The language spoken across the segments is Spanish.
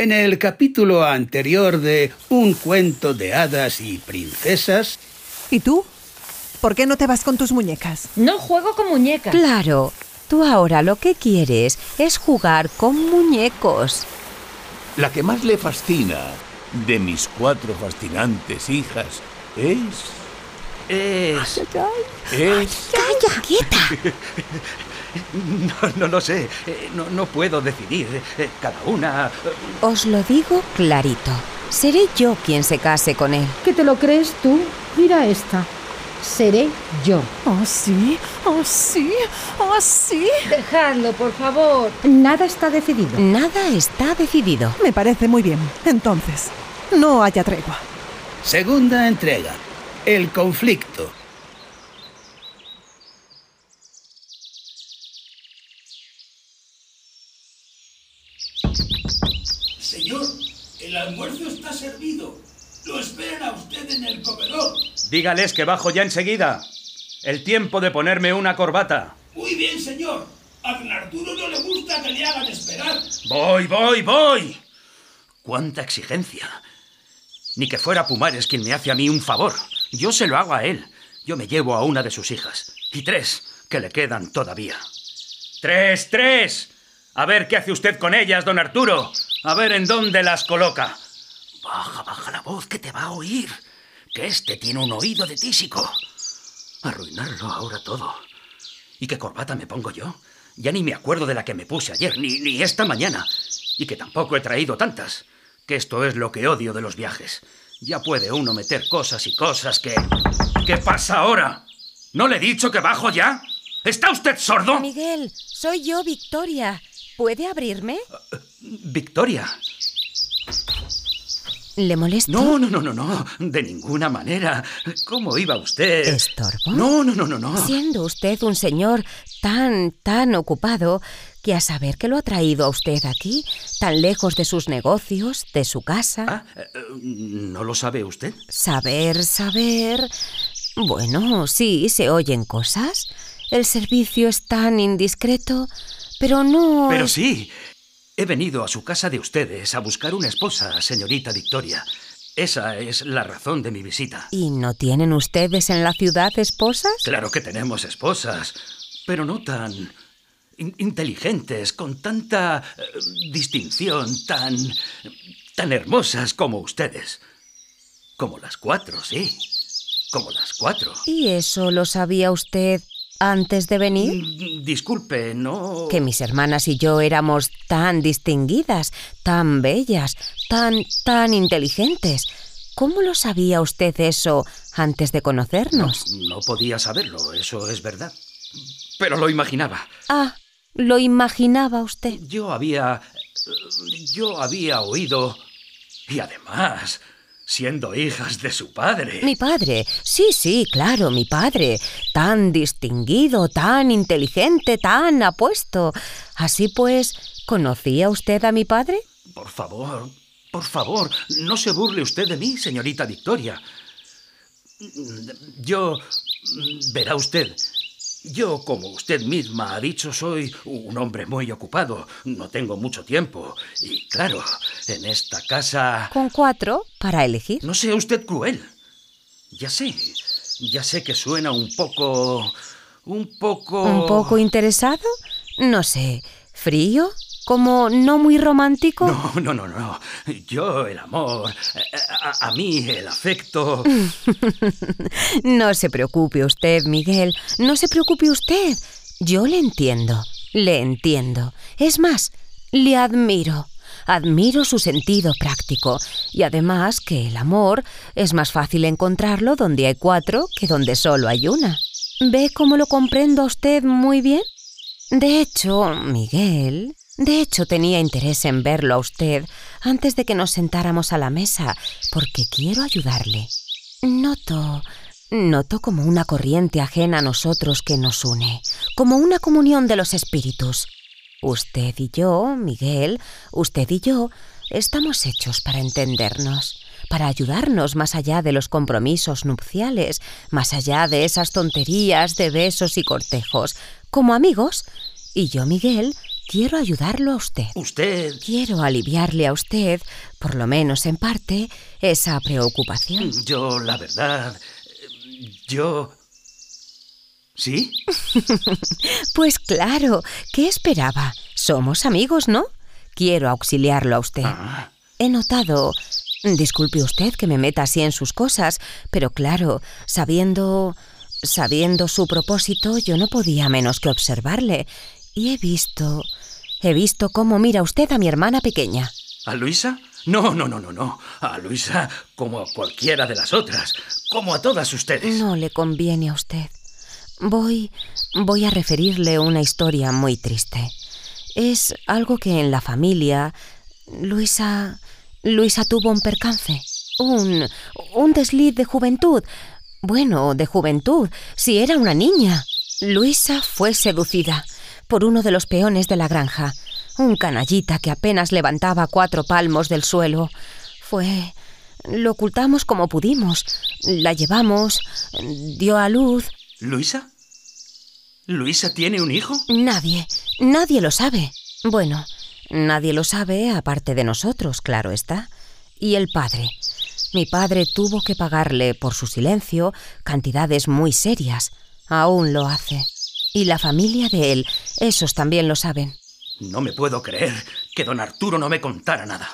En el capítulo anterior de Un cuento de hadas y princesas... ¿Y tú? ¿Por qué no te vas con tus muñecas? No juego con muñecas. Claro, tú ahora lo que quieres es jugar con muñecos. La que más le fascina de mis cuatro fascinantes hijas es... Es... es... ¡Calla! ¡Quieta! No, no lo sé. Eh, No, no puedo decidir. Eh, Cada una... Os lo digo clarito. Seré yo quien se case con él. ¿Que te lo crees tú? Mira esta. Seré yo. ¿Oh, sí? ¿Oh, sí? ¿Oh, sí? Dejadlo, por favor. Nada está decidido. Nada está decidido. Me parece muy bien. Entonces, no haya tregua. Segunda entrega. El conflicto. Señor, el almuerzo está servido. Lo esperan a usted en el comedor. Dígales que bajo ya enseguida. El tiempo de ponerme una corbata. Muy bien, señor. A don Arturo no le gusta que le hagan esperar. Voy, voy, voy. ¡Cuánta exigencia! Ni que fuera Pumares quien me hace a mí un favor. Yo se lo hago a él. Yo me llevo a una de sus hijas. Y tres, que le quedan todavía. ¡Tres, tres! A ver qué hace usted con ellas, don Arturo. A ver en dónde las coloca. Baja, baja la voz, que te va a oír. Que este tiene un oído de tísico. Arruinarlo ahora todo. ¿Y qué corbata me pongo yo? Ya ni me acuerdo de la que me puse ayer, ni, ni esta mañana. Y que tampoco he traído tantas. Que esto es lo que odio de los viajes. Ya puede uno meter cosas y cosas que... ¿Qué pasa ahora? ¿No le he dicho que bajo ya? ¿Está usted sordo? Miguel, soy yo, Victoria. ¿Puede abrirme? Victoria. ¿Le molesto? No, no, no, no, no. De ninguna manera. ¿Cómo iba usted? ¿Estorbo? No, no, no, no, no. Siendo usted un señor tan, tan ocupado, que a saber que lo ha traído a usted aquí, tan lejos de sus negocios, de su casa. Ah, eh, ¿No lo sabe usted? Saber, saber. Bueno, sí, se oyen cosas. El servicio es tan indiscreto, pero no. Pero sí. He venido a su casa de ustedes a buscar una esposa, señorita Victoria. Esa es la razón de mi visita. ¿Y no tienen ustedes en la ciudad esposas? Claro que tenemos esposas, pero no tan in- inteligentes, con tanta eh, distinción, tan tan hermosas como ustedes. Como las cuatro, sí. Como las cuatro. ¿Y eso lo sabía usted antes de venir? Mm, Disculpe, no. Que mis hermanas y yo éramos tan distinguidas, tan bellas, tan, tan inteligentes. ¿Cómo lo sabía usted eso antes de conocernos? No podía saberlo, eso es verdad. Pero lo imaginaba. Ah, lo imaginaba usted. Yo había... Yo había oído... Y además, siendo hijas de su padre. Mi padre, sí, sí, claro, mi padre. Tan distinguido, tan inteligente, tan apuesto. Así pues, ¿conocía usted a mi padre? Por favor, por favor, no se burle usted de mí, señorita Victoria. Yo... Verá usted, yo, como usted misma ha dicho, soy un hombre muy ocupado. No tengo mucho tiempo. Y claro, en esta casa... Con cuatro, para elegir. No sea usted cruel. Ya sé, ya sé que suena un poco... Un poco... ¿Un poco interesado? No sé, ¿frío? ¿Como no muy romántico? No, no, no, no. Yo, el amor, a, a mí, el afecto... no se preocupe usted, Miguel. No se preocupe usted. Yo le entiendo. Le entiendo. Es más, le admiro. Admiro su sentido práctico. Y además que el amor es más fácil encontrarlo donde hay cuatro que donde solo hay una. ¿Ve cómo lo comprendo a usted muy bien? De hecho, Miguel, de hecho tenía interés en verlo a usted antes de que nos sentáramos a la mesa, porque quiero ayudarle. Noto, noto como una corriente ajena a nosotros que nos une, como una comunión de los espíritus. Usted y yo, Miguel, usted y yo, estamos hechos para entendernos, para ayudarnos más allá de los compromisos nupciales, más allá de esas tonterías de besos y cortejos, como amigos. Y yo, Miguel, quiero ayudarlo a usted. Usted... Quiero aliviarle a usted, por lo menos en parte, esa preocupación. Yo, la verdad... Yo... ¿Sí? Pues claro, ¿qué esperaba? Somos amigos, ¿no? Quiero auxiliarlo a usted. Ah, He notado... Disculpe usted que me meta así en sus cosas, pero claro, sabiendo... sabiendo su propósito, yo no podía menos que observarle. Y he visto... he visto cómo mira usted a mi hermana pequeña. ¿A Luisa? No, no, no, no, no. A Luisa como a cualquiera de las otras. Como a todas ustedes. No le conviene a usted. Voy. voy a referirle una historia muy triste. Es algo que en la familia. Luisa. Luisa tuvo un percance. Un. un desliz de juventud. Bueno, de juventud, si era una niña. Luisa fue seducida por uno de los peones de la granja, un canallita que apenas levantaba cuatro palmos del suelo. Fue. lo ocultamos como pudimos. La llevamos, dio a luz. ¿Luisa? ¿Luisa tiene un hijo? Nadie, nadie lo sabe. Bueno, nadie lo sabe aparte de nosotros, claro está. Y el padre. Mi padre tuvo que pagarle por su silencio cantidades muy serias. Aún lo hace. Y la familia de él, esos también lo saben. No me puedo creer que don Arturo no me contara nada.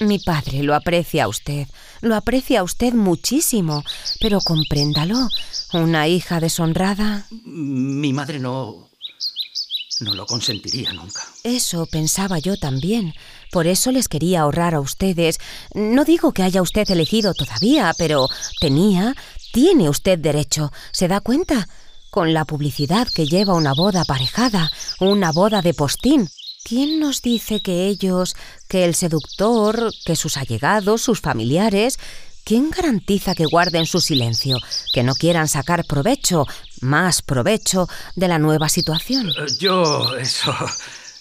Mi padre lo aprecia a usted, lo aprecia a usted muchísimo, pero compréndalo, una hija deshonrada. Mi madre no... no lo consentiría nunca. Eso pensaba yo también. Por eso les quería ahorrar a ustedes. No digo que haya usted elegido todavía, pero tenía, tiene usted derecho. ¿Se da cuenta? Con la publicidad que lleva una boda aparejada, una boda de postín. ¿Quién nos dice que ellos, que el seductor, que sus allegados, sus familiares, ¿quién garantiza que guarden su silencio, que no quieran sacar provecho, más provecho, de la nueva situación? Eh, Yo, eso...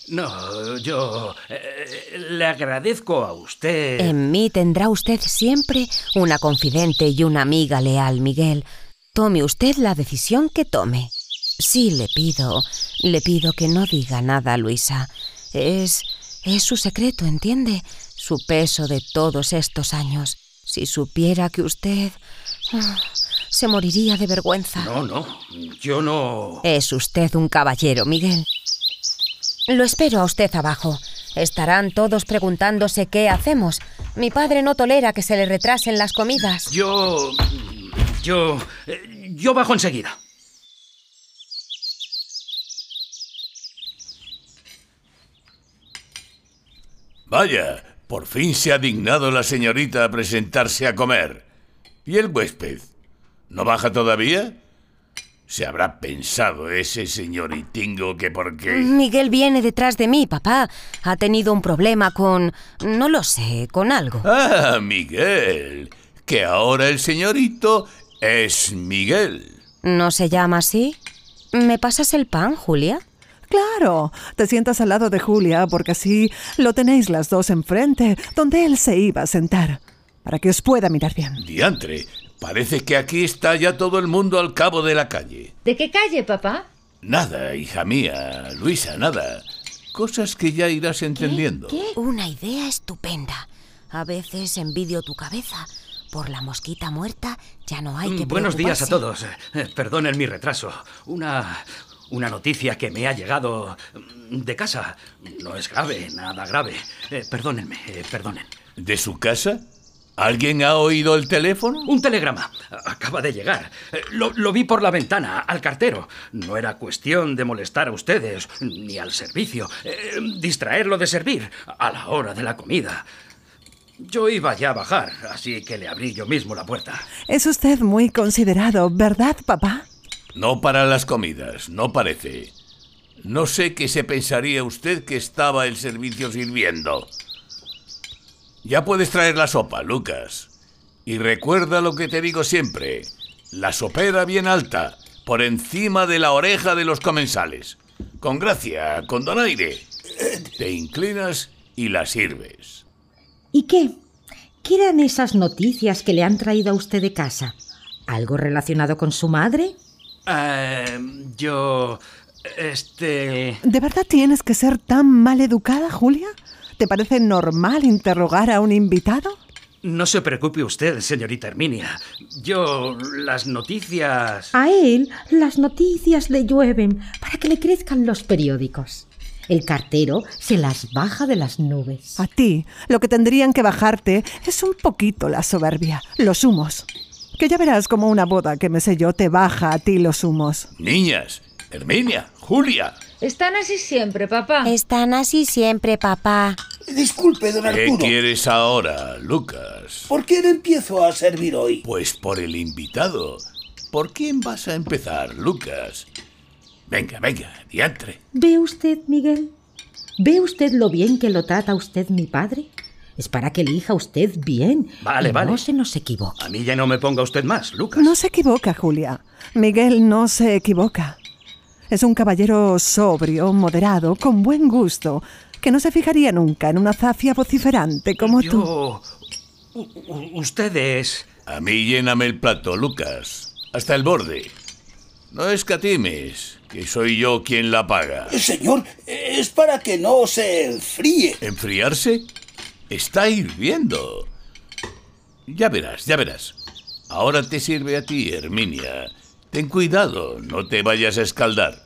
No, yo... eh, le agradezco a usted... En mí tendrá usted siempre una confidente y una amiga leal, Miguel. Tome usted la decisión que tome. Sí, le pido, le pido que no diga nada a Luisa. Es. es su secreto, ¿entiende? Su peso de todos estos años. Si supiera que usted. ah, se moriría de vergüenza. No, no, yo no... Es usted un caballero, Miguel. Lo espero a usted abajo. Estarán todos preguntándose qué hacemos. Mi padre no tolera que se le retrasen las comidas. Yo... Yo... eh, Yo bajo enseguida. Vaya, por fin se ha dignado la señorita a presentarse a comer. ¿Y el huésped? ¿No baja todavía? Se habrá pensado ese señoritingo que porque... Miguel viene detrás de mí, papá. Ha tenido un problema con... no lo sé, con algo. Ah, Miguel. Que ahora el señorito es Miguel. ¿No se llama así? ¿Me pasas el pan, Julia? Claro, te sientas al lado de Julia porque así lo tenéis las dos enfrente, donde él se iba a sentar, para que os pueda mirar bien. Diantre, parece que aquí está ya todo el mundo al cabo de la calle. ¿De qué calle, papá? Nada, hija mía, Luisa, nada. Cosas que ya irás entendiendo. Una idea estupenda. A veces envidio tu cabeza. Por la mosquita muerta ya no hay que Mm, Buenos días a todos. Eh, Perdonen mi retraso. Una... Una noticia que me ha llegado mm, de casa. No es grave, nada grave. Eh, perdónenme, eh, perdonen. ¿De su casa? ¿Alguien ha oído el teléfono? Un telegrama. Acaba de llegar. Lo, lo vi por la ventana, al cartero. No era cuestión de molestar a ustedes, ni al servicio. Eh, distraerlo de servir, a la hora de la comida. Yo iba ya a bajar, así que le abrí yo mismo la puerta. Es usted muy considerado, ¿verdad, papá? No para las comidas, no parece. No sé qué se pensaría usted que estaba el servicio sirviendo. Ya puedes traer la sopa, Lucas. Y recuerda lo que te digo siempre. La sopera bien alta, por encima de la oreja de los comensales. Con gracia, con donaire. Te inclinas y la sirves. ¿Y qué? ¿Qué eran esas noticias que le han traído a usted de casa? ¿Algo relacionado con su madre? Eh, yo... Este... ¿De verdad tienes que ser tan mal educada, Julia? ¿Te parece normal interrogar a un invitado? No se preocupe usted, señorita Herminia. Yo... las noticias... A él las noticias le llueven para que le crezcan los periódicos. El cartero se las baja de las nubes. A ti, lo que tendrían que bajarte es un poquito la soberbia, los humos. Que ya verás como una boda que me sé yo te baja a ti los humos. Niñas, Herminia, Julia. Están así siempre, papá. Están así siempre, papá. Disculpe, don ¿Qué Arturo. quieres ahora, Lucas? ¿Por qué no empiezo a servir hoy? Pues por el invitado. ¿Por quién vas a empezar, Lucas? Venga, venga, diantre. ¿Ve usted, Miguel? ¿Ve usted lo bien que lo trata usted mi padre? Es para que elija usted bien. Vale, y vale. No se nos equivoque. A mí ya no me ponga usted más, Lucas. No se equivoca, Julia. Miguel no se equivoca. Es un caballero sobrio, moderado, con buen gusto, que no se fijaría nunca en una zafia vociferante como tú. Yo... u- u- Usted es... A mí lléname el plato, Lucas. Hasta el borde. No escatimes, que soy yo quien la paga. Señor, es para que no se enfríe. ¿Enfriarse? Está hirviendo. Ya verás, ya verás. Ahora te sirve a ti, Herminia. Ten cuidado, no te vayas a escaldar.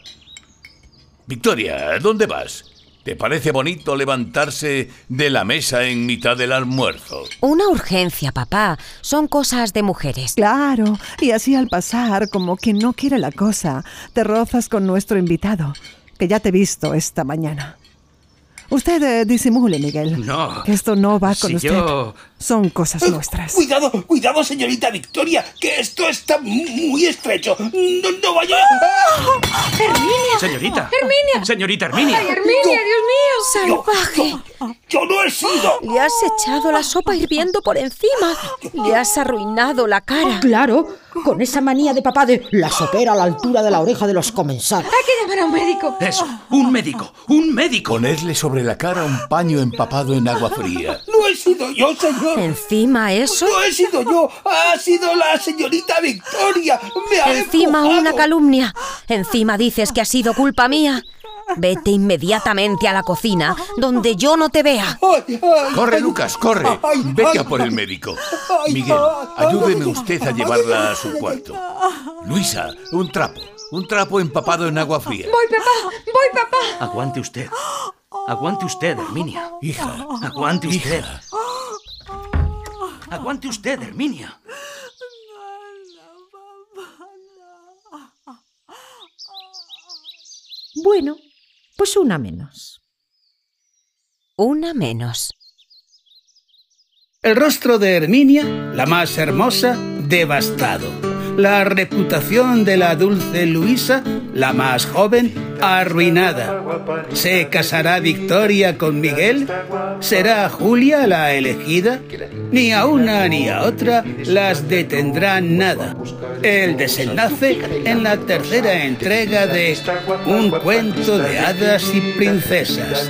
Victoria, ¿dónde vas? ¿Te parece bonito levantarse de la mesa en mitad del almuerzo? Una urgencia, papá. Son cosas de mujeres. Claro, y así al pasar, como quien no quiere la cosa, te rozas con nuestro invitado, que ya te he visto esta mañana. Usted eh, disimule, Miguel. No. Que esto no va con Si usted. yo- Son cosas nuestras. Cuidado, cuidado, señorita Victoria, que esto está muy estrecho. No, no vaya. Señorita. Herminia. Señorita Herminia. ¡Ay, Herminia, Dios mío! ¡Salvaje! Yo no he sido. Le has echado la sopa hirviendo por encima. Le has arruinado la cara. Claro, con esa manía de papá de la sopera a la altura de la oreja de los comensales. Hay que llamar a un médico. Eso, un médico, un médico. Ponedle sobre la cara un paño empapado en agua fría. No he sido yo, señor. Encima eso. No he sido yo. Ha sido la señorita Victoria. Me ha Encima empujado. una calumnia. Encima dices que ha sido culpa mía. Vete inmediatamente a la cocina, donde yo no te vea. Corre. Lucas, corre. Vete a por el médico. Miguel, ay, ayúdeme ay, usted a llevarla a su cuarto. Luisa, un trapo. Un trapo empapado en agua fría. Voy, papá. Voy, papá. Aguante usted. Aguante usted, Herminia. Hija, Aguante usted. hija. Aguante usted, Herminia. Bueno, pues una menos. Una menos. El rostro de Herminia, la más hermosa, devastado. La reputación de la dulce Luisa, la más joven, arruinada. ¿Se casará Victoria con Miguel? ¿Será Julia la elegida? Ni a una ni a otra las detendrá nada. El desenlace en la tercera entrega de Un cuento de hadas y princesas.